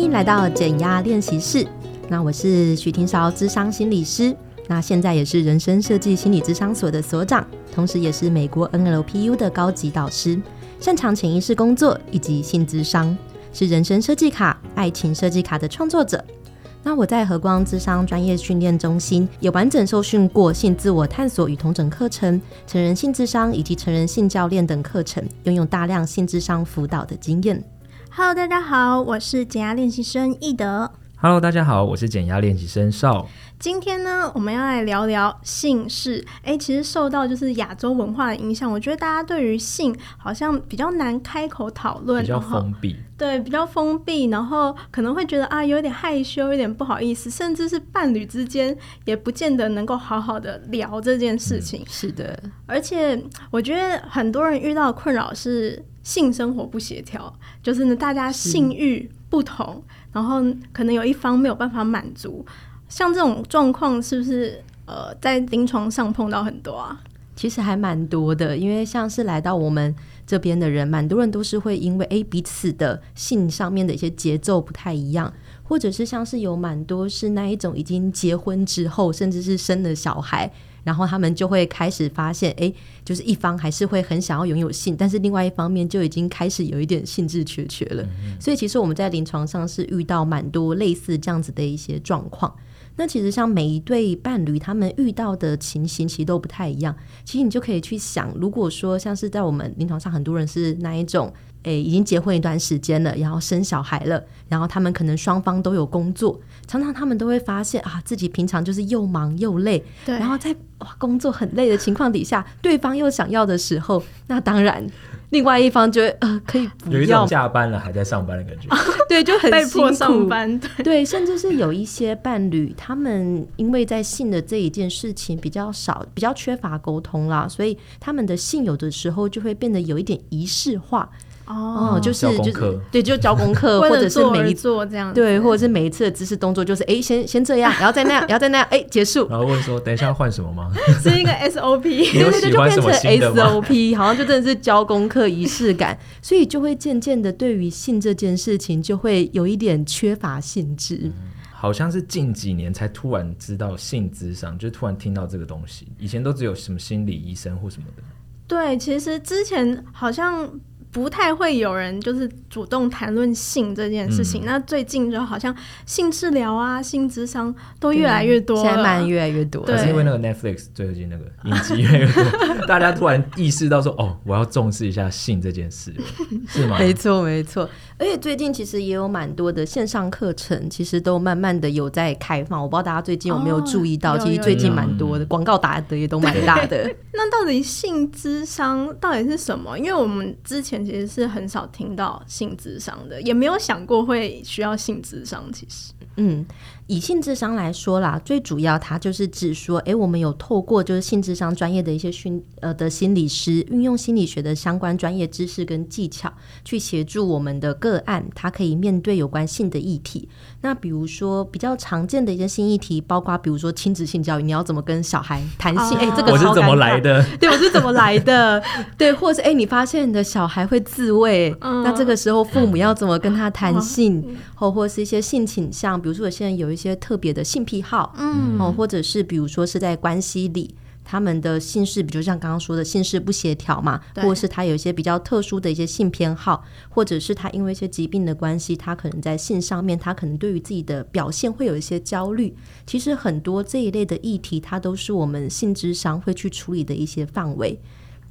欢迎来到减压练习室。那我是许廷韶，智商心理师。那现在也是人生设计心理咨商所的所长，同时也是美国 NLPU 的高级导师，擅长潜意识工作以及性智商，是人生设计卡、爱情设计卡的创作者。那我在和光智商专业训练中心也完整受训过性自我探索与同整课程、成人性智商以及成人性教练等课程，拥有大量性智商辅导的经验。Hello，大家好，我是减压练习生易德。Hello，大家好，我是减压练习生邵。今天呢，我们要来聊聊性事。哎，其实受到就是亚洲文化的影响，我觉得大家对于性好像比较难开口讨论，比较封闭。对，比较封闭，然后可能会觉得啊，有点害羞，有点不好意思，甚至是伴侣之间也不见得能够好好的聊这件事情。嗯，是的，而且我觉得很多人遇到的困扰是性生活不协调，就是呢，大家性欲不同。然后可能有一方没有办法满足，像这种状况是不是呃在临床上碰到很多啊？其实还蛮多的，因为像是来到我们这边的人，蛮多人都是会因为诶彼此的性上面的一些节奏不太一样，或者是像是有蛮多是那一种已经结婚之后，甚至是生了小孩。然后他们就会开始发现，哎，就是一方还是会很想要拥有性，但是另外一方面就已经开始有一点兴致缺缺了。嗯。所以其实我们在临床上是遇到蛮多类似这样子的一些状况。那其实像每一对伴侣，他们遇到的情形其实都不太一样。其实你就可以去想，如果说像是在我们临床上，很多人是那一种。诶，已经结婚一段时间了，然后生小孩了，然后他们可能双方都有工作，常常他们都会发现啊，自己平常就是又忙又累，对，然后在哇工作很累的情况底下，对方又想要的时候，那当然另外一方就会呃可以不要，有一种下班了还在上班的感觉，对，就很被迫上班，对，对，甚至是有一些伴侣，他们因为在性的这一件事情比较少，比较缺乏沟通啦，所以他们的性有的时候就会变得有一点仪式化。哦，就是就是对，就教功课，或者是每一做这样，对，或者是每一次的姿势动作，就是哎，先先这样，然后再那样，然后再那样，哎，结束。然后问说，等一下要换什么吗？是一个 SOP，对对对，就变成 SOP，好像就真的是教功课仪式感，所以就会渐渐的对于性这件事情就会有一点缺乏兴致。嗯，好像是近几年才突然知道性咨商，就突然听到这个东西，以前都只有什么心理医生或什么的。对，其实之前好像。不太会有人就是主动谈论性这件事情。嗯、那最近就好像性治疗啊、性智商都越来越多，现在蛮越来越多。对，是因为那个 Netflix 最近那个影集越来越多，大家突然意识到说：“哦，我要重视一下性这件事。”是吗？没错，没错。而且最近其实也有蛮多的线上课程，其实都慢慢的有在开放。我不知道大家最近有没有注意到，哦、其实最近蛮多的广告打的也都蛮大的。那到底性智商到底是什么？因为我们之前其实是很少听到性智商的，也没有想过会需要性智商。其实，嗯。以性智商来说啦，最主要它就是指说，哎、欸，我们有透过就是性智商专业的一些训呃的心理师，运用心理学的相关专业知识跟技巧，去协助我们的个案，他可以面对有关性的议题。那比如说比较常见的一些性议题，包括比如说亲子性教育，你要怎么跟小孩谈性？哎、oh. 欸，这个我是怎么来的？对，我是怎么来的？对，或者是哎、欸，你发现你的小孩会自慰，uh. 那这个时候父母要怎么跟他谈性？或、uh. 或是一些性倾向，比如说我现在有一些。一些特别的性癖好，嗯，哦，或者是比如说是在关系里，他们的性事，比如像刚刚说的性事不协调嘛，或者是他有一些比较特殊的一些性偏好，或者是他因为一些疾病的关系，他可能在性上面，他可能对于自己的表现会有一些焦虑。其实很多这一类的议题，它都是我们性智商会去处理的一些范围。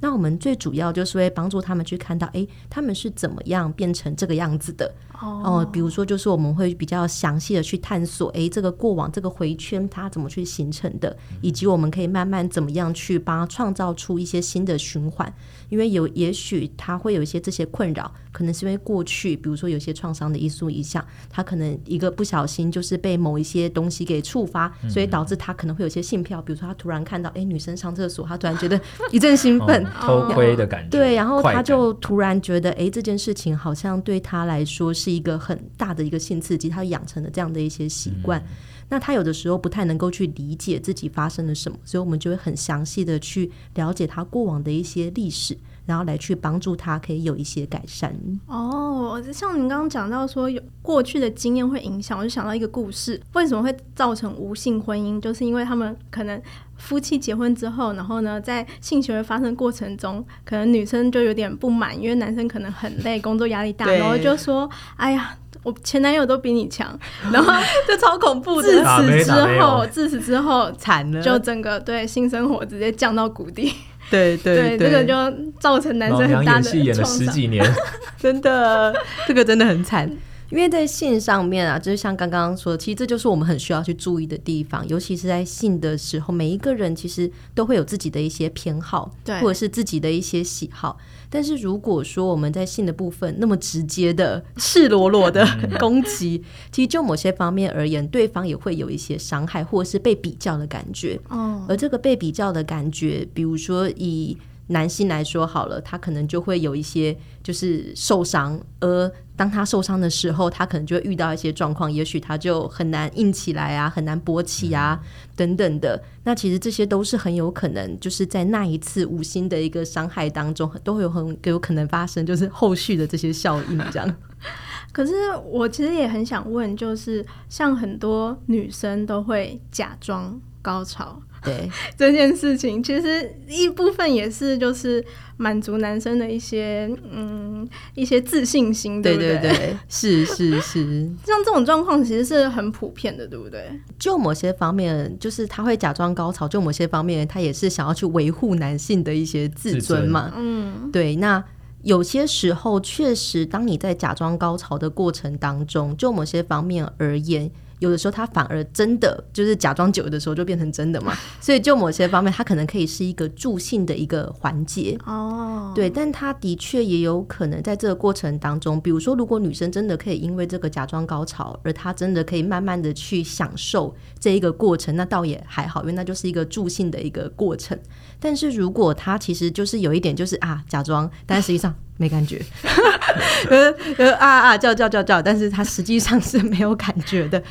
那我们最主要就是会帮助他们去看到，哎，他们是怎么样变成这个样子的。哦、呃，比如说，就是我们会比较详细的去探索，哎，这个过往这个回圈它怎么去形成的，以及我们可以慢慢怎么样去帮他创造出一些新的循环。因为有，也许他会有一些这些困扰，可能是因为过去，比如说有些创伤的因素影响，他可能一个不小心就是被某一些东西给触发，所以导致他可能会有些性票，比如说他突然看到，哎，女生上厕所，他突然 觉得一阵兴奋，偷窥的感觉，对，然后他就突然觉得，哎，这件事情好像对他来说是。一个很大的一个性刺激，他养成了这样的一些习惯。嗯、那他有的时候不太能够去理解自己发生了什么，所以我们就会很详细的去了解他过往的一些历史。然后来去帮助他，可以有一些改善。哦，像您刚刚讲到说有过去的经验会影响，我就想到一个故事，为什么会造成无性婚姻？就是因为他们可能夫妻结婚之后，然后呢，在性行为发生过程中，可能女生就有点不满，因为男生可能很累，工作压力大，然后就说：“哎呀，我前男友都比你强。”然后 就超恐怖的。自此之后，自此之后惨了，就整个对性生活直接降到谷底。对对对，对，这个就造成男生很大的创伤。演戏演了十几年，真的，这个真的很惨。因为在性上面啊，就是像刚刚说的，其实这就是我们很需要去注意的地方，尤其是在性的时候，每一个人其实都会有自己的一些偏好，对，或者是自己的一些喜好。但是如果说我们在性的部分那么直接的、赤裸裸的 攻击，其实就某些方面而言，对方也会有一些伤害，或者是被比较的感觉。哦，而这个被比较的感觉，比如说以男性来说好了，他可能就会有一些就是受伤，而当他受伤的时候，他可能就会遇到一些状况，也许他就很难硬起来啊，很难勃起啊，等等的。那其实这些都是很有可能，就是在那一次无心的一个伤害当中，都会有很有可能发生，就是后续的这些效应这样。可是我其实也很想问，就是像很多女生都会假装高潮。对 这件事情，其实一部分也是就是满足男生的一些嗯一些自信心，对不对？对对对，是是是，像这种状况其实是很普遍的，对不对？就某些方面，就是他会假装高潮；就某些方面，他也是想要去维护男性的一些自尊嘛。嗯，对。那有些时候，确实，当你在假装高潮的过程当中，就某些方面而言。有的时候，他反而真的就是假装久的时候就变成真的嘛，所以就某些方面，他可能可以是一个助兴的一个环节哦。对，但他的确也有可能在这个过程当中，比如说，如果女生真的可以因为这个假装高潮，而她真的可以慢慢的去享受这一个过程，那倒也还好，因为那就是一个助兴的一个过程。但是如果他其实就是有一点就是啊假装，但实际上没感觉，呃呃啊啊叫叫叫叫，但是他实际上是没有感觉的。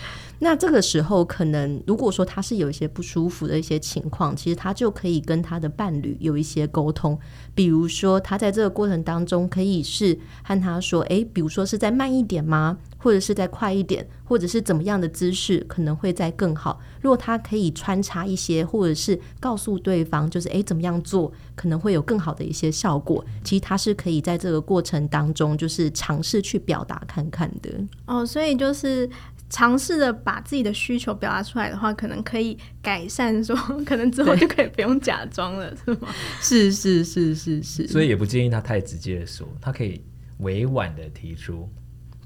那这个时候，可能如果说他是有一些不舒服的一些情况，其实他就可以跟他的伴侣有一些沟通。比如说，他在这个过程当中，可以是和他说：“诶，比如说是再慢一点吗？或者是再快一点，或者是怎么样的姿势可能会再更好？”如果他可以穿插一些，或者是告诉对方，就是诶，怎么样做可能会有更好的一些效果。其实他是可以在这个过程当中，就是尝试去表达看看的。哦，所以就是。尝试着把自己的需求表达出来的话，可能可以改善说，说 可能之后就可以不用假装了，是吗？是是是是是。所以也不建议他太直接的说，他可以委婉的提出。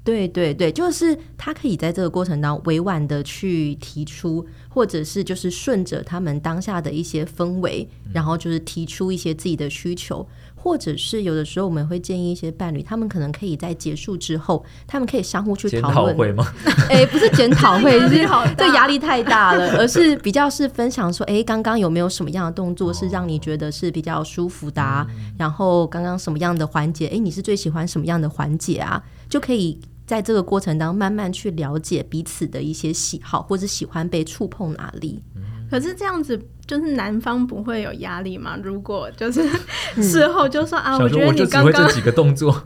对对对，就是他可以在这个过程当中委婉的去提出，或者是就是顺着他们当下的一些氛围，然后就是提出一些自己的需求。或者是有的时候，我们会建议一些伴侣，他们可能可以在结束之后，他们可以相互去讨论。讨会吗？哎、欸，不是检讨会，是 这压力太大了，而是比较是分享说，哎、欸，刚刚有没有什么样的动作是让你觉得是比较舒服的啊？哦、然后刚刚什么样的环节，哎、欸，你是最喜欢什么样的环节啊？就可以在这个过程当中慢慢去了解彼此的一些喜好，或者喜欢被触碰哪里。可是这样子，就是男方不会有压力吗？如果就是 事后就说、嗯、啊，我觉得你刚刚这几个动作，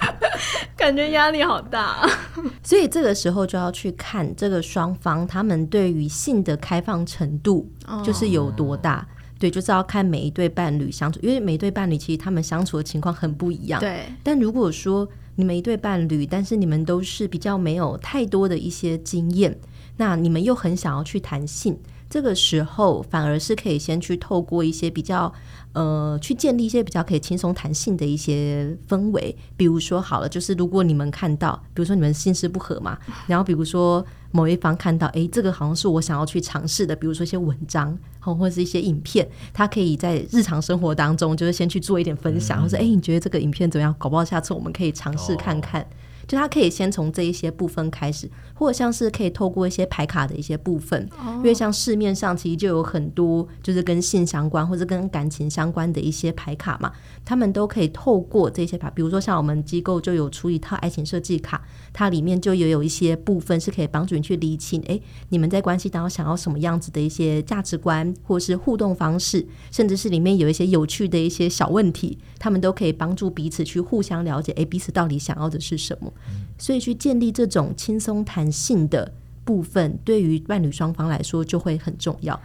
感觉压力好大、啊。所以这个时候就要去看这个双方他们对于性的开放程度，就是有多大。哦、对，就是要看每一对伴侣相处，因为每一对伴侣其实他们相处的情况很不一样。对。但如果说你们一对伴侣，但是你们都是比较没有太多的一些经验，那你们又很想要去谈性。这个时候反而是可以先去透过一些比较，呃，去建立一些比较可以轻松弹性的一些氛围。比如说好了，就是如果你们看到，比如说你们心事不合嘛，然后比如说某一方看到，哎，这个好像是我想要去尝试的，比如说一些文章，或者是一些影片，他可以在日常生活当中就是先去做一点分享，嗯、或者哎，你觉得这个影片怎么样？搞不好下次我们可以尝试看看。哦就他可以先从这一些部分开始，或者像是可以透过一些牌卡的一些部分，哦、因为像市面上其实就有很多就是跟性相关或者跟感情相关的一些牌卡嘛，他们都可以透过这些牌，比如说像我们机构就有出一套爱情设计卡，它里面就也有一些部分是可以帮助你去厘清，哎，你们在关系当中想要什么样子的一些价值观或是互动方式，甚至是里面有一些有趣的一些小问题，他们都可以帮助彼此去互相了解，哎，彼此到底想要的是什么。所以去建立这种轻松弹性的部分，对于伴侣双方来说就会很重要。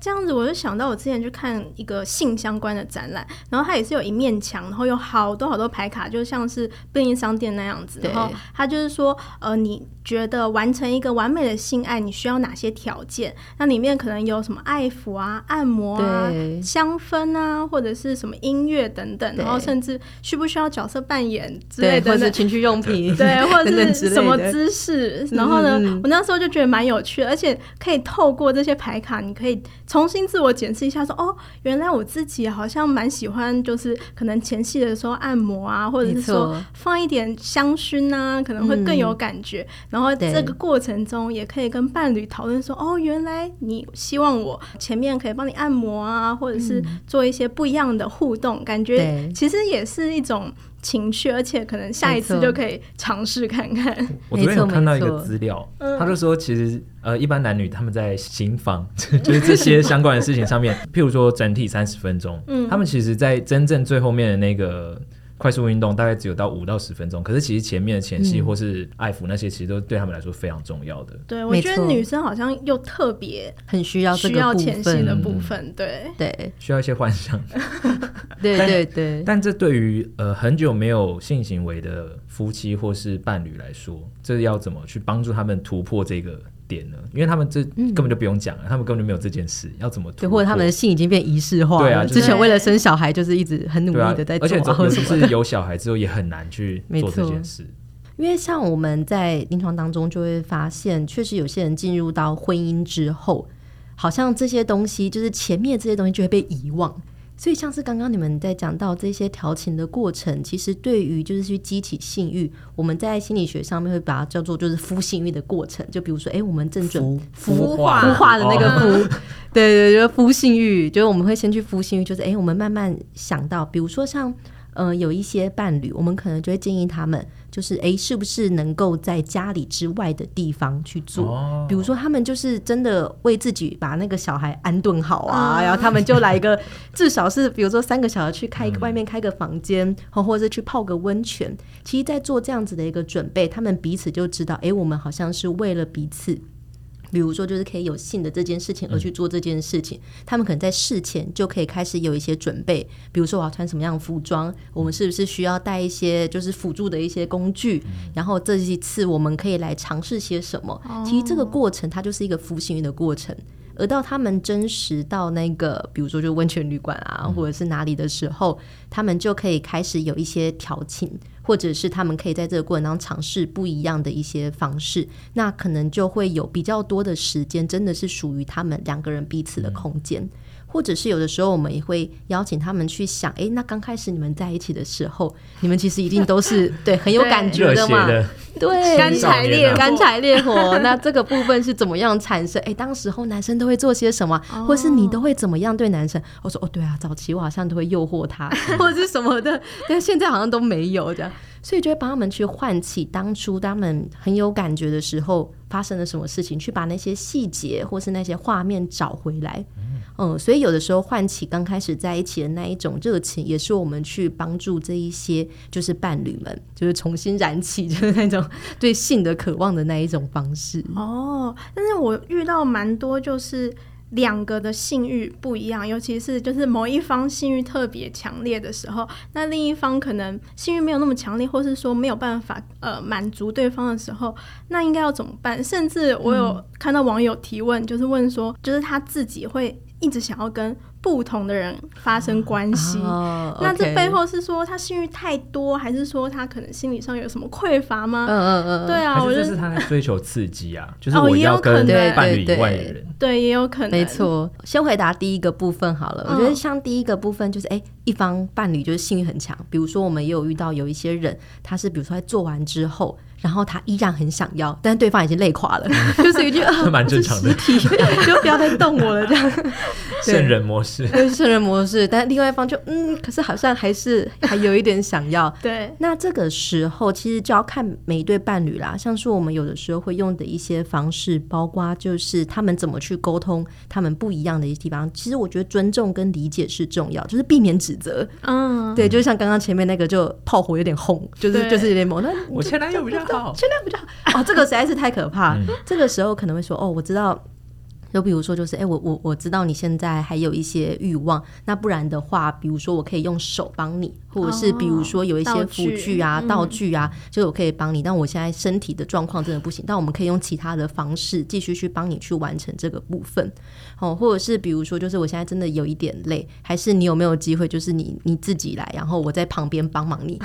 这样子，我就想到我之前去看一个性相关的展览，然后它也是有一面墙，然后有好多好多牌卡，就像是便利商店那样子。然后它就是说，呃，你。觉得完成一个完美的性爱，你需要哪些条件？那里面可能有什么爱抚啊、按摩啊、香氛啊，或者是什么音乐等等，然后甚至需不需要角色扮演之类的，或者情趣用品，对，或者是 什么姿势。然后呢，我那时候就觉得蛮有趣的，而且可以透过这些牌卡，你可以重新自我检视一下说，说哦，原来我自己好像蛮喜欢，就是可能前戏的时候按摩啊，或者是说放一点香薰啊，可能会更有感觉。嗯然后这个过程中也可以跟伴侣讨论说，哦，原来你希望我前面可以帮你按摩啊，或者是做一些不一样的互动，感觉其实也是一种情趣，而且可能下一次就可以尝试看看。我昨天有看到一个资料，他就说，其实呃，一般男女他们在行房，就是这些相关的事情上面，譬如说整体三十分钟，嗯，他们其实，在真正最后面的那个。快速运动大概只有到五到十分钟，可是其实前面的前戏或是爱抚那些，其实都对他们来说非常重要的。嗯、对，我觉得女生好像又特别很需要需要前戏的部分，对对，需要一些幻想。对对对，但这对于呃很久没有性行为的夫妻或是伴侣来说，这要怎么去帮助他们突破这个？点呢？因为他们这根本就不用讲了，嗯、他们根本就没有这件事，要怎么对？或者他们的性已经变仪式化了。对啊，之前为了生小孩，就是一直很努力的在做，而且尤其是有小孩之后，也很难去做这件事。因为像我们在临床当中就会发现，确实有些人进入到婚姻之后，好像这些东西，就是前面这些东西就会被遗忘。所以，像是刚刚你们在讲到这些调情的过程，其实对于就是去激起性欲，我们在心理学上面会把它叫做就是孵性欲的过程。就比如说，哎，我们正准孵化孵化的那个孵，哦、对对，就是孵性欲，就是我们会先去孵性欲，就是哎，我们慢慢想到，比如说像。呃，有一些伴侣，我们可能就会建议他们，就是诶，是不是能够在家里之外的地方去做？哦、比如说，他们就是真的为自己把那个小孩安顿好啊，嗯、然后他们就来一个，至少是比如说三个小孩去开、嗯、外面开个房间，或者是去泡个温泉。其实，在做这样子的一个准备，他们彼此就知道，诶，我们好像是为了彼此。比如说，就是可以有性的这件事情而去做这件事情，嗯、他们可能在事前就可以开始有一些准备。比如说，我要穿什么样的服装，我们是不是需要带一些就是辅助的一些工具？嗯、然后这一次我们可以来尝试些什么？哦、其实这个过程它就是一个孵性欲的过程。而到他们真实到那个，比如说就温泉旅馆啊，或者是哪里的时候，他们就可以开始有一些调情。或者是他们可以在这个过程当中尝试不一样的一些方式，那可能就会有比较多的时间，真的是属于他们两个人彼此的空间。嗯或者是有的时候，我们也会邀请他们去想，哎、欸，那刚开始你们在一起的时候，你们其实一定都是 对很有感觉的嘛，对，干柴烈干柴烈火。那这个部分是怎么样产生？哎、欸，当时候男生都会做些什么，哦、或是你都会怎么样对男生？我说，哦，对啊，早期我好像都会诱惑他，或者是什么的，但现在好像都没有这样，所以就会帮他们去唤起当初他们很有感觉的时候发生了什么事情，去把那些细节或是那些画面找回来。嗯，所以有的时候唤起刚开始在一起的那一种热情，也是我们去帮助这一些就是伴侣们，就是重新燃起就是那种对性的渴望的那一种方式。哦，但是我遇到蛮多就是两个的性欲不一样，尤其是就是某一方性欲特别强烈的时候，那另一方可能性欲没有那么强烈，或是说没有办法呃满足对方的时候，那应该要怎么办？甚至我有看到网友提问，就是问说，就是他自己会。一直想要跟不同的人发生关系，哦、那这背后是说他性欲太多，还是说他可能心理上有什么匮乏吗？嗯嗯嗯，对啊，我觉得是他在追求刺激啊，就是我要跟伴侣以外的人，对，也有可能，没错。先回答第一个部分好了，嗯、我觉得像第一个部分就是，哎、欸，一方伴侣就是性欲很强，比如说我们也有遇到有一些人，他是比如说在做完之后。然后他依然很想要，但是对方已经累垮了，就是一句啊，蛮正常的，就不要再动我了，这样。圣人模式，对，圣人模式。但另外一方就嗯，可是好像还是还有一点想要。对，那这个时候其实就要看每一对伴侣啦。像是我们有的时候会用的一些方式，包括就是他们怎么去沟通他们不一样的一些地方。其实我觉得尊重跟理解是重要，就是避免指责。嗯，对，就像刚刚前面那个就炮火有点轰，就是就是有点猛。那我前男友比较好。前男友比较好哦，这个实在是太可怕。嗯、这个时候可能会说哦，我知道，就比如说就是哎，我我我知道你现在还有一些欲望，那不然的话，比如说我可以用手帮你，或者是比如说有一些辅具啊、道具，啊，嗯、就我可以帮你。但我现在身体的状况真的不行，但我们可以用其他的方式继续去帮你去完成这个部分。哦，或者是比如说就是我现在真的有一点累，还是你有没有机会就是你你自己来，然后我在旁边帮忙你。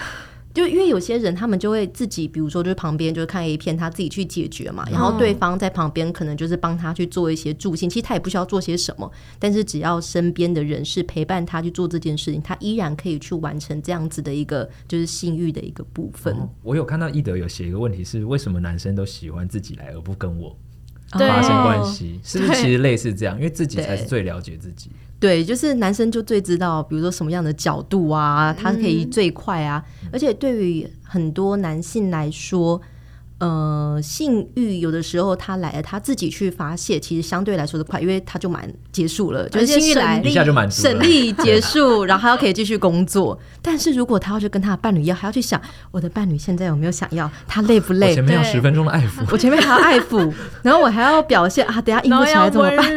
就因为有些人，他们就会自己，比如说，就是旁边就是看 A 片，他自己去解决嘛。然后对方在旁边可能就是帮他去做一些助兴，其实他也不需要做些什么，但是只要身边的人是陪伴他去做这件事情，他依然可以去完成这样子的一个就是性欲的一个部分。哦，我有看到易德有写一个问题是，为什么男生都喜欢自己来而不跟我发生关系？是不是其实类似这样？因为自己才是最了解自己。对，就是男生就最知道，比如说什么样的角度啊，他可以最快啊，嗯、而且对于很多男性来说。呃，性欲有的时候他来了，他自己去发泄，其实相对来说的快，因为他就满结束了，就是性欲来一下就满足了，省力结束，然后他可以继续工作。但是如果他要去跟他的伴侣要，还要去想我的伴侣现在有没有想要，他累不累？我前面要十分钟的爱抚，我前面还要 爱抚，然后我还要表现啊，等下硬不起来怎么办？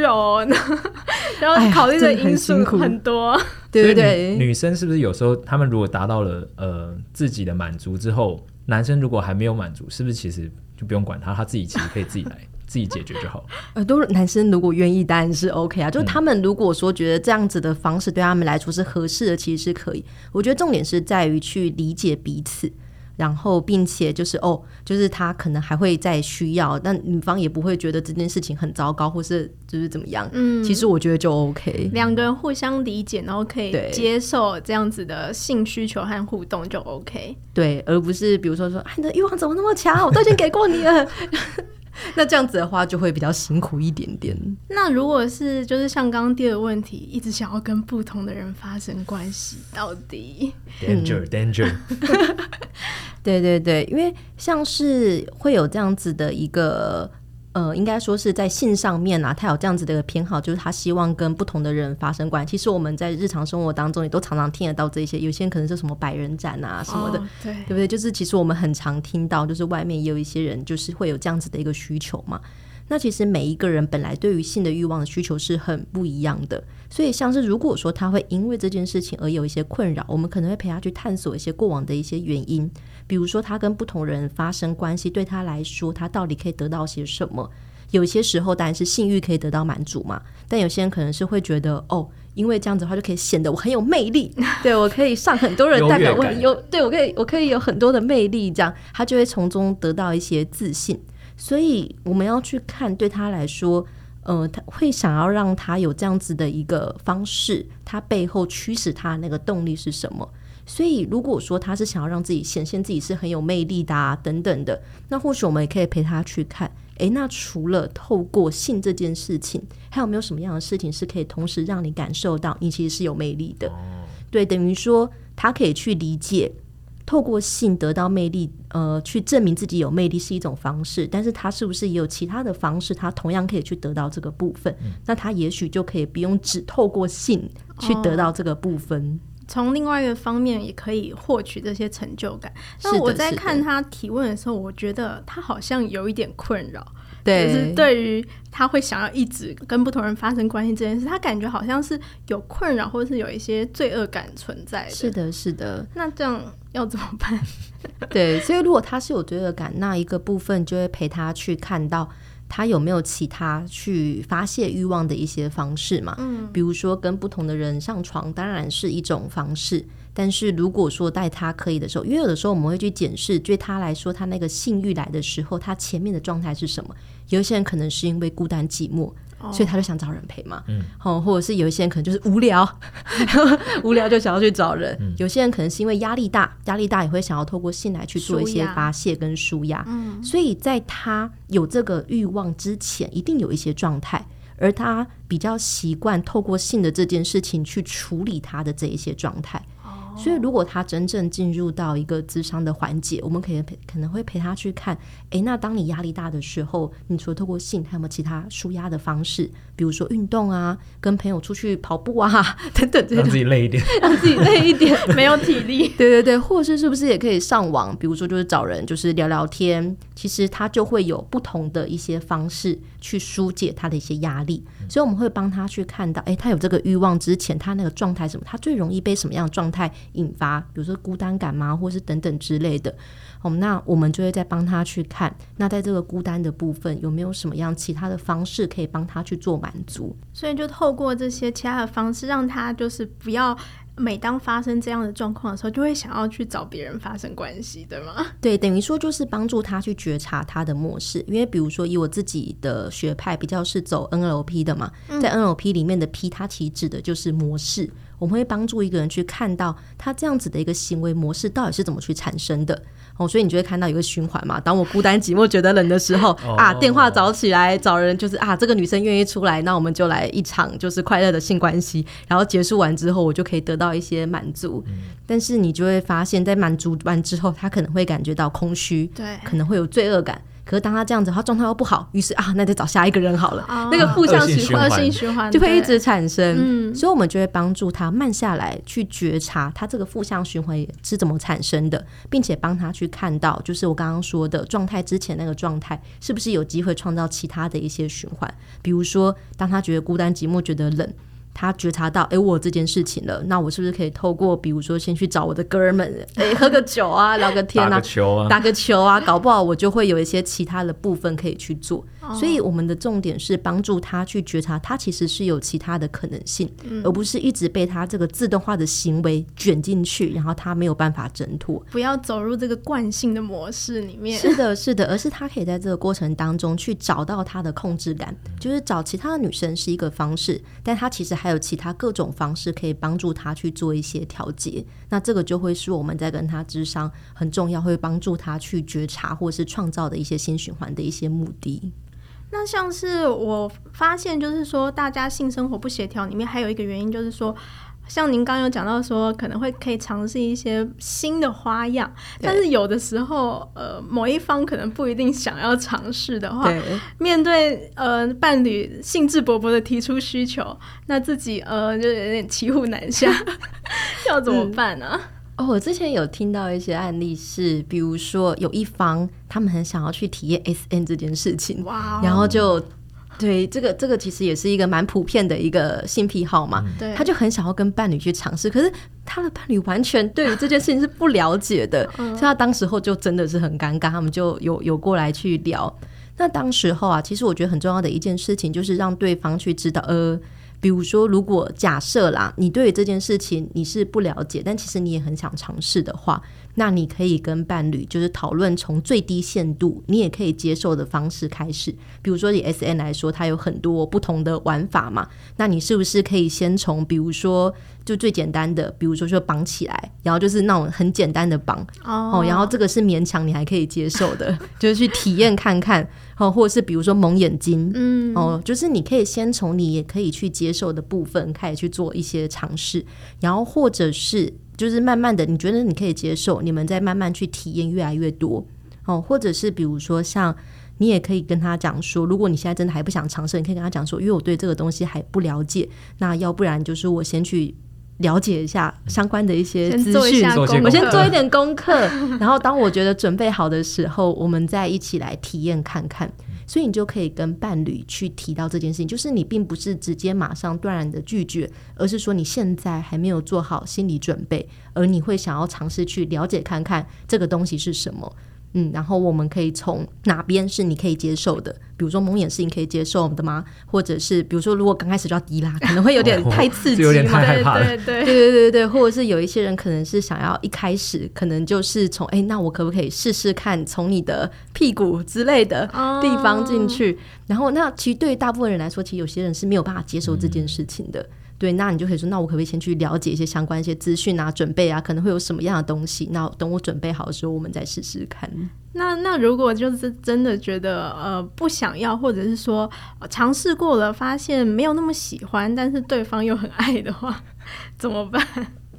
然后考虑的因素很多，对不对？女生是不是有时候他们如果达到了呃自己的满足之后？男生如果还没有满足，是不是其实就不用管他，他自己其实可以自己来 自己解决就好？呃，都男生如果愿意，当然是 OK 啊。就是他们如果说觉得这样子的方式对他们来说是合适的，其实是可以。我觉得重点是在于去理解彼此。然后，并且就是哦，就是他可能还会再需要，但女方也不会觉得这件事情很糟糕，或是就是怎么样。嗯，其实我觉得就 OK，两个人互相理解，然后可以接受这样子的性需求和互动就 OK。对，而不是比如说说，哎，你的欲望怎么那么强？我都已经给过你了。那这样子的话，就会比较辛苦一点点。那如果是就是像刚刚第二个问题，一直想要跟不同的人发生关系，到底 danger danger？对对对，因为像是会有这样子的一个。呃，应该说是在性上面啊，他有这样子的一个偏好，就是他希望跟不同的人发生关系。其实我们在日常生活当中也都常常听得到这些，有些人可能是什么百人斩啊什么的，哦、对，对不对？就是其实我们很常听到，就是外面也有一些人就是会有这样子的一个需求嘛。那其实每一个人本来对于性的欲望的需求是很不一样的，所以像是如果说他会因为这件事情而有一些困扰，我们可能会陪他去探索一些过往的一些原因。比如说，他跟不同人发生关系，对他来说，他到底可以得到些什么？有些时候当然是性欲可以得到满足嘛，但有些人可能是会觉得，哦，因为这样子的话就可以显得我很有魅力，对，我可以上很多人，代表我很有，对，我可以，我可以有很多的魅力，这样他就会从中得到一些自信。所以我们要去看，对他来说，呃，他会想要让他有这样子的一个方式，他背后驱使他那个动力是什么？所以，如果说他是想要让自己显现自己是很有魅力的啊，等等的，那或许我们也可以陪他去看，诶，那除了透过性这件事情，还有没有什么样的事情是可以同时让你感受到你其实是有魅力的？对，等于说他可以去理解，透过性得到魅力，呃，去证明自己有魅力是一种方式，但是他是不是也有其他的方式，他同样可以去得到这个部分？嗯，那他也许就可以不用只透过性去得到这个部分。哦从另外一个方面也可以获取这些成就感。那我在看他提问的时候，我觉得他好像有一点困扰，对，就是对于他会想要一直跟不同人发生关系这件事，他感觉好像是有困扰，或者是有一些罪恶感存在的。是的，是的。那这样要怎么办？对，所以如果他是有罪恶感，那一个部分就会陪他去看到。他有没有其他去发泄欲望的一些方式嘛？嗯，比如说跟不同的人上床，当然是一种方式。但是如果说带他可以的时候，因为有的时候我们会去检视，对他来说，他那个性欲来的时候，他前面的状态是什么？有些人可能是因为孤单寂寞，所以他就想找人陪嘛。嗯，哦，或者是有一些人可能就是无聊，无聊就想要去找人。嗯、有些人可能是因为压力大，压力大也会想要透过性来去做一些发泄跟舒压。嗯，所以在他有这个欲望之前，一定有一些状态，而他比较习惯透过性的这件事情去处理他的这一些状态。所以，如果他真正进入到一个咨商的环节，我们可以陪，可能会陪他去看，诶，那当你压力大的时候，你除了透过性，还有没有其他舒压的方式？比如说运动啊，跟朋友出去跑步啊，等等，让自己累一点，让自己累一点，没有体力。对对对，或者是是不是也可以上网？比如说，就是找人，就是聊聊天。其实他就会有不同的一些方式去疏解他的一些压力。嗯、所以我们会帮他去看到，哎，他有这个欲望之前，他那个状态什么？他最容易被什么样的状态引发？比如说孤单感吗？或是等等之类的。哦，那我们就会再帮他去看，那在这个孤单的部分有没有什么样其他的方式可以帮他去做满足？所以就透过这些其他的方式，让他就是不要每当发生这样的状况的时候，就会想要去找别人发生关系，对吗？对，等于说就是帮助他去觉察他的模式。因为比如说以我自己的学派比较是走 NLP 的嘛，在 NLP 里面的 P，它其实指的就是模式。我们会帮助一个人去看到他这样子的一个行为模式到底是怎么去产生的。哦，所以你就会看到一个循环嘛。当我孤单寂寞觉得冷的时候啊，电话找起来找人，就是啊，这个女生愿意出来，那我们就来一场就是快乐的性关系。然后结束完之后，我就可以得到一些满足。嗯、但是你就会发现，在满足完之后，他可能会感觉到空虚，对，可能会有罪恶感。可是当他这样子，他状态又不好，于是啊，那就找下一个人好了。哦、那个负向循环、恶性循环就会一直产生。嗯，所以我们就会帮助他慢下来，去觉察他这个负向循环是怎么产生的，并且帮他去看到，就是我刚刚说的状态之前那个状态，是不是有机会创造其他的一些循环？比如说，当他觉得孤单寂寞，觉得冷。他觉察到，哎、欸，我这件事情了，那我是不是可以透过，比如说，先去找我的哥们，哎、欸，喝个酒啊，聊个天啊，打个球啊，打个球啊，搞不好我就会有一些其他的部分可以去做。所以我们的重点是帮助他去觉察，他其实是有其他的可能性，嗯、而不是一直被他这个自动化的行为卷进去，然后他没有办法挣脱。不要走入这个惯性的模式里面。是的，是的，而是他可以在这个过程当中去找到他的控制感，就是找其他的女生是一个方式，但他其实还有其他各种。方式可以帮助他去做一些调节，那这个就会是我们在跟他智商很重要，会帮助他去觉察或是创造的一些新循环的一些目的。那像是我发现，就是说大家性生活不协调，里面还有一个原因，就是说。像您刚刚有讲到说，可能会可以尝试一些新的花样，但是有的时候，呃，某一方可能不一定想要尝试的话，面对呃伴侣兴致勃勃的提出需求，那自己呃就有点骑虎难下，要怎么办呢？啊？哦，我之前有听到一些案例是，比如说有一方他们很想要去体验 SN 这件事情，哇，然后就。对，这个这个其实也是一个蛮普遍的一个性癖好嘛，对，他就很想要跟伴侣去尝试，可是他的伴侣完全对于这件事情是不了解的，所以他当时候就真的是很尴尬，他们就有有过来去聊。那当时候啊，其实我觉得很重要的一件事情就是让对方去知道，呃。比如说，如果假设啦，你对于这件事情你是不了解，但其实你也很想尝试的话，那你可以跟伴侣就是讨论从最低限度你也可以接受的方式开始。比如说以 S N 来说，它有很多不同的玩法嘛，那你是不是可以先从比如说就最简单的，比如说就绑起来，然后就是那种很简单的绑哦，然后这个是勉强你还可以接受的，就是去体验看看。哦，或者是比如说蒙眼睛，嗯，哦，就是你可以先从你也可以去接受的部分开始去做一些尝试，然后或者是就是慢慢的，你觉得你可以接受，你们再慢慢去体验越来越多，哦，或者是比如说像你也可以跟他讲说，如果你现在真的还不想尝试，你可以跟他讲说，因为我对这个东西还不了解，那要不然就是我先去。了解一下相关的一些资讯，我先做一点功课，然后当我觉得准备好的时候，我们再一起来体验看看。所以你就可以跟伴侣去提到这件事情，就是你并不是直接马上断然的拒绝，而是说你现在还没有做好心理准备，而你会想要尝试去了解看看这个东西是什么。嗯，然后我们可以从哪边是你可以接受的，比如说蒙眼是你可以接受的吗？或者是比如说如果刚开始就要滴辣，可能会有点太刺激，有点太害怕了。对对对对对对，或者是有一些人可能是想要一开始可能就是从哎，那我可不可以试试看从你的屁股之类的地方进去？哦、然后那其实对于大部分人来说，其实有些人是没有办法接受这件事情的。嗯对，那你就可以说，那我可不可以先去了解一些相关一些资讯啊，准备啊，可能会有什么样的东西？那等我准备好的时候，我们再试试看。那那如果就是真的觉得呃不想要，或者是说尝试过了，发现没有那么喜欢，但是对方又很爱的话，怎么办？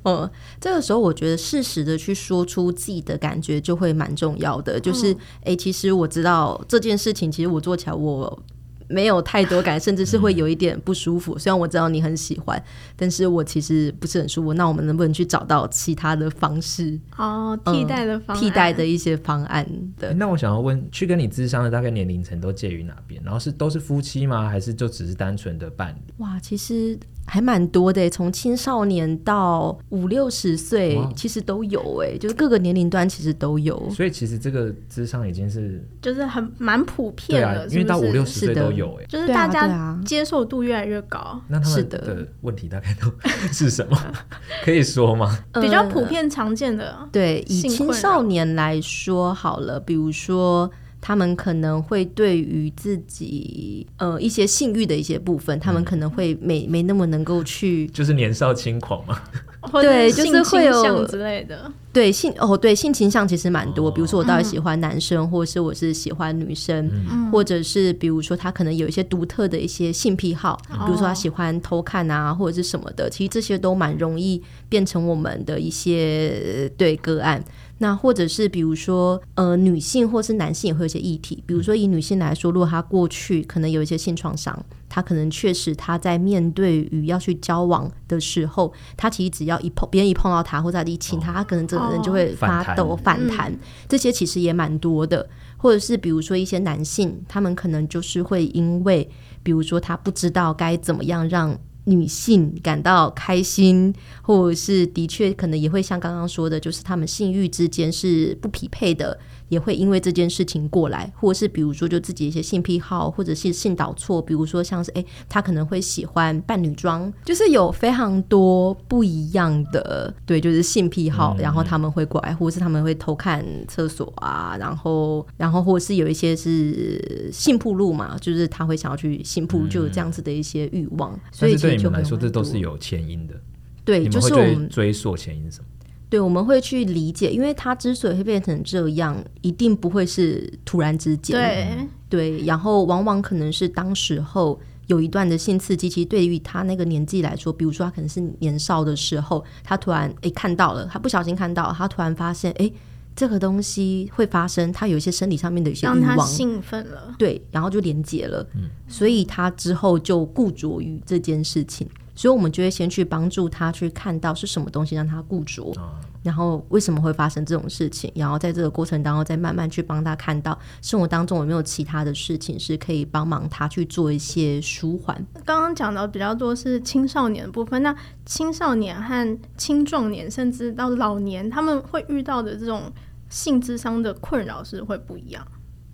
嗯，这个时候我觉得适时的去说出自己的感觉就会蛮重要的。就是哎、嗯，其实我知道这件事情，其实我做起来我。没有太多感，甚至是会有一点不舒服。虽然我知道你很喜欢，但是我其实不是很舒服。那我们能不能去找到其他的方式？哦，替代的方案，嗯，替代的一些方案的。那我想要问，去跟你咨商的大概年龄层都介于哪边？然后是都是夫妻吗？还是就只是单纯的伴侣？哇，其实。还蛮多的，从青少年到五六十岁，其实都有哎，就是各个年龄段其实都有。所以其实这个智商已经是就是很蛮普遍的，啊，因为到五六十岁都有哎，就是大家接受度越来越高。那他们的问题大概都是什么？可以说吗？比较普遍常见的，呃，对，以青少年来说好了，比如说。他们可能会对于自己呃一些性欲的一些部分，嗯、他们可能会没没那么能够去，就是年少轻狂嘛，对，就是会有之类的，对性哦，对性倾向其实蛮多，哦、比如说我到底喜欢男生，嗯、或者是我是喜欢女生，嗯、或者是比如说他可能有一些独特的一些性癖好，嗯、比如说他喜欢偷看啊，或者是什么的，其实这些都蛮容易变成我们的一些对个案。那或者是比如说，呃，女性或是男性也会有一些议题。比如说以女性来说，如果她过去可能有一些性创伤，她可能确实她在面对于要去交往的时候，她其实只要一碰别人一碰到她或者一亲她，她可能整个人就会发抖反弹。这些其实也蛮多的。或者是比如说一些男性，他们可能就是会因为，比如说他不知道该怎么样让。女性感到开心，或者是的确可能也会像刚刚说的，就是他们性欲之间是不匹配的。也会因为这件事情过来，或者是比如说就自己一些性癖好，或者是性导错，比如说像是哎，他可能会喜欢扮女装，就是有非常多不一样的对，就是性癖好，嗯、然后他们会过来，或者是他们会偷看厕所啊，然后然后或者是有一些是性铺路嘛，就是他会想要去性暴露，就有这样子的一些欲望。嗯、所以对你们来说，这都是有前因的。对，就是我们追溯前因是什么？对，我们会去理解，因为他之所以会变成这样，一定不会是突然之间。对对，然后往往可能是当时候有一段的性刺激，其实对于他那个年纪来说，比如说他可能是年少的时候，他突然诶看到了，他不小心看到了，他突然发现诶这个东西会发生，他有一些生理上面的一些欲望，兴奋了，对，然后就连接了，嗯，所以他之后就固着于这件事情。所以，我们就会先去帮助他去看到是什么东西让他固着，然后为什么会发生这种事情，然后在这个过程当中，再慢慢去帮他看到生活当中有没有其他的事情是可以帮忙他去做一些舒缓。刚刚讲的比较多是青少年的部分，那青少年和青壮年，甚至到老年，他们会遇到的这种性智商的困扰是会不一样。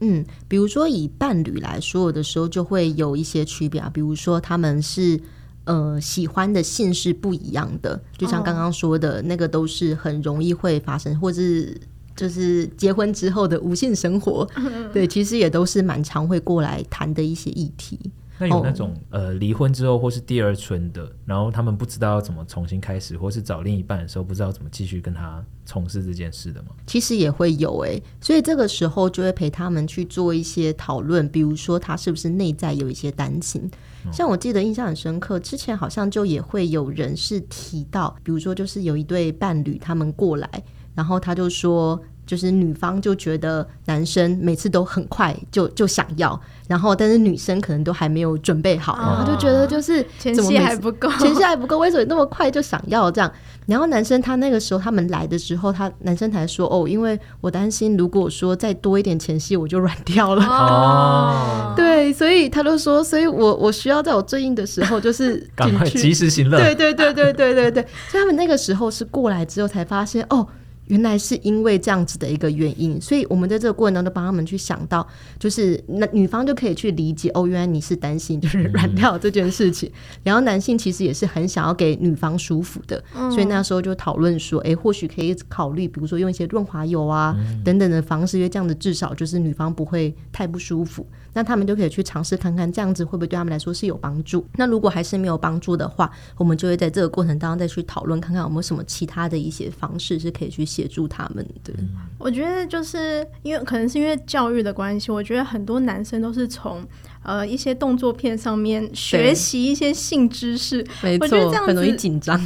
嗯，比如说以伴侣来说，有的时候就会有一些区别啊，比如说他们是。呃，喜欢的性是不一样的，就像刚刚说的、oh. 那个，都是很容易会发生，或是就是结婚之后的无性生活，对，其实也都是蛮常会过来谈的一些议题。那有那种、oh. 呃，离婚之后或是第二春的，然后他们不知道要怎么重新开始，或是找另一半的时候，不知道怎么继续跟他从事这件事的吗？其实也会有诶、欸，所以这个时候就会陪他们去做一些讨论，比如说他是不是内在有一些担心。像我记得印象很深刻，之前好像就也会有人是提到，比如说就是有一对伴侣他们过来，然后他就说。就是女方就觉得男生每次都很快就就想要，然后但是女生可能都还没有准备好，然后就觉得就是前戏还不够，前戏还不够，为什么那么快就想要这样？然后男生他那个时候他们来的时候，他男生才说哦，因为我担心如果说再多一点前戏，我就软掉了。哦，对，所以他就说，所以我我需要在我最硬的时候就是 赶快及时行乐。对对对对对对对，所以他们那个时候是过来之后才发现哦。原来是因为这样子的一个原因，所以我们在这个过程当中帮他们去想到，就是那女方就可以去理解哦，原来你是担心就是软掉这件事情，然后男性其实也是很想要给女方舒服的，所以那时候就讨论说，哎，或许可以考虑，比如说用一些润滑油啊等等的方式，因为这样子至少就是女方不会太不舒服。那他们就可以去尝试看看，这样子会不会对他们来说是有帮助？那如果还是没有帮助的话，我们就会在这个过程当中再去讨论，看看有没有什么其他的一些方式是可以去协助他们的。我觉得就是因为可能是因为教育的关系，我觉得很多男生都是从呃一些动作片上面学习一些性知识，没错，很容易紧张。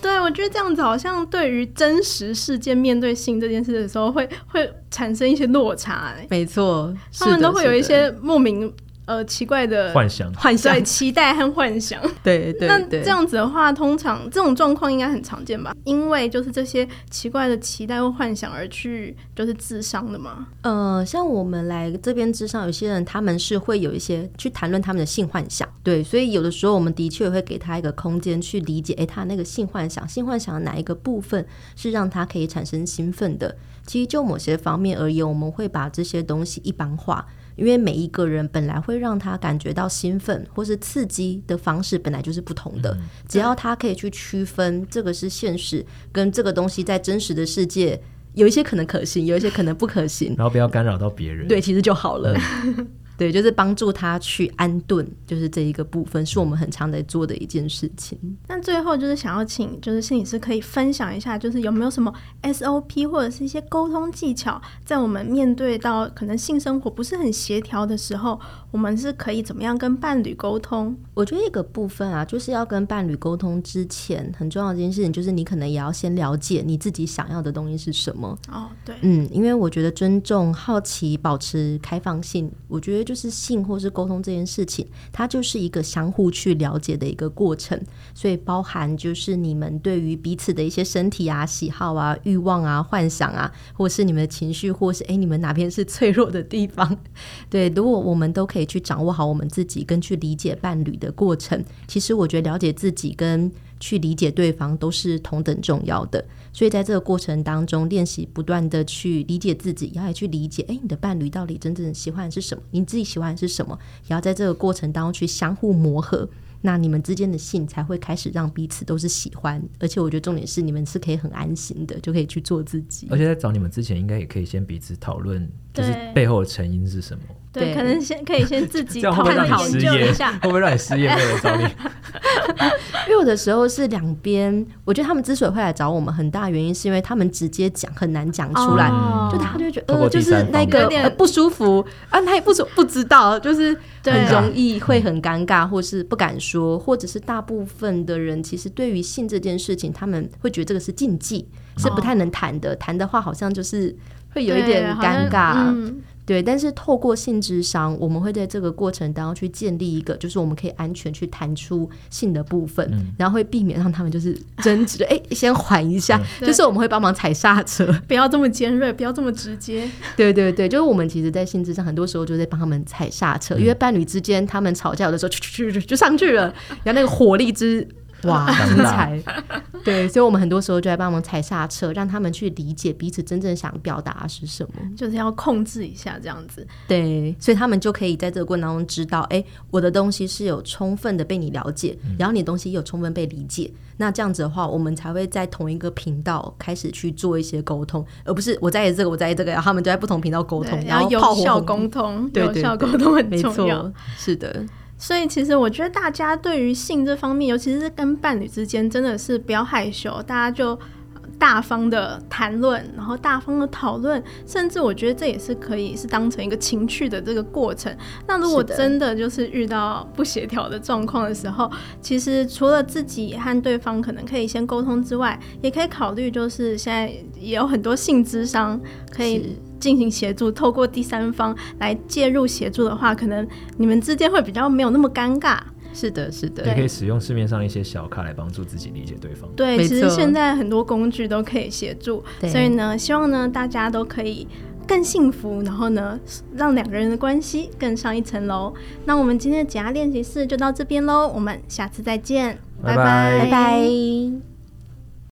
对，我觉得这样子好像对于真实事件面对性这件事的时候会，会会产生一些落差。没错，他们都会有一些莫名。呃，奇怪的幻想，幻想，对，期待和幻想，对对。那这样子的话，通常这种状况应该很常见吧？因为就是这些奇怪的期待或幻想而去就是智商的嘛。呃，像我们来这边智商，有些人他们是会有一些去谈论他们的性幻想，对，所以有的时候我们的确会给他一个空间去理解，哎，他那个性幻想，性幻想的哪一个部分是让他可以产生兴奋的？其实就某些方面而言，我们会把这些东西一般化。因为每一个人本来会让他感觉到兴奋或是刺激的方式本来就是不同的，只要他可以去区分这个是现实跟这个东西在真实的世界有一些可能可行，有一些可能不可行，然后不要干扰到别人，对，其实就好了。对，就是帮助他去安顿，就是这一个部分，是我们很常在做的一件事情。那最后就是想要请，就是心理师可以分享一下，就是有没有什么 SOP 或者是一些沟通技巧，在我们面对到可能性生活不是很协调的时候，我们是可以怎么样跟伴侣沟通？我觉得一个部分啊，就是要跟伴侣沟通之前，很重要的一件事情就是你可能也要先了解你自己想要的东西是什么。哦，对，嗯，因为我觉得尊重、好奇、保持开放性，我觉得。就是性或是沟通这件事情，它就是一个相互去了解的一个过程，所以包含就是你们对于彼此的一些身体啊、喜好啊、欲望啊、幻想啊，或是你们的情绪，或是诶，你们哪边是脆弱的地方？对，如果我们都可以去掌握好我们自己，跟去理解伴侣的过程，其实我觉得了解自己跟去理解对方都是同等重要的。所以在这个过程当中，练习不断的去理解自己，也要去理解，哎，你的伴侣到底真正喜欢的是什么？你自己喜欢的是什么？也要在这个过程当中去相互磨合。那你们之间的性才会开始让彼此都是喜欢，而且我觉得重点是你们是可以很安心的，就可以去做自己。而且在找你们之前，应该也可以先彼此讨论，就是背后的成因是什么？对，对可能先可以先自己讨论研究一下，会不会让你失业？没找你？因为有的时候是两边，我觉得他们之所以会来找我们，很大原因是因为他们直接讲很难讲出来，哦、就他就觉得呃，就是那个、呃、不舒服啊，他也不不知道，就是很容易会很尴尬，或是不敢说，或者是大部分的人其实对于性这件事情，他们会觉得这个是禁忌，是不太能谈的，谈、哦、的话好像就是会有一点尴尬。对，但是透过性智商，我们会在这个过程当中去建立一个，就是我们可以安全去谈出性的部分，嗯、然后会避免让他们就是争执。哎，先缓一下，嗯、就是我们会帮忙踩刹车，不要这么尖锐，不要这么直接。对对对，就是我们其实，在性智上很多时候就在帮他们踩刹车，嗯、因为伴侣之间他们吵架的时候，就就就上去了，然后那个火力之。哇，精彩！对，所以，我们很多时候就在帮忙踩刹车，让他们去理解彼此真正想表达是什么，就是要控制一下这样子。对，所以他们就可以在这个过程当中知道，哎，我的东西是有充分的被你了解，然后你的东西有充分被理解。嗯、那这样子的话，我们才会在同一个频道开始去做一些沟通，而不是我在意这个，我在意这个，然后他们就在不同频道沟通，然后有效沟通，有效沟通很重要。没错，是的。所以，其实我觉得大家对于性这方面，尤其是跟伴侣之间，真的是不要害羞，大家就大方的谈论，然后大方的讨论，甚至我觉得这也是可以是当成一个情趣的这个过程。那如果真的就是遇到不协调的状况的时候，其实除了自己和对方可能可以先沟通之外，也可以考虑，就是现在也有很多性智商可以。进行协助，透过第三方来介入协助的话，可能你们之间会比较没有那么尴尬。是的，是的，也可以使用市面上一些小卡来帮助自己理解对方。对，其实现在很多工具都可以协助，所以呢，希望呢大家都可以更幸福，然后呢让两个人的关系更上一层楼。那我们今天的解压练习室就到这边喽，我们下次再见，拜拜，拜拜。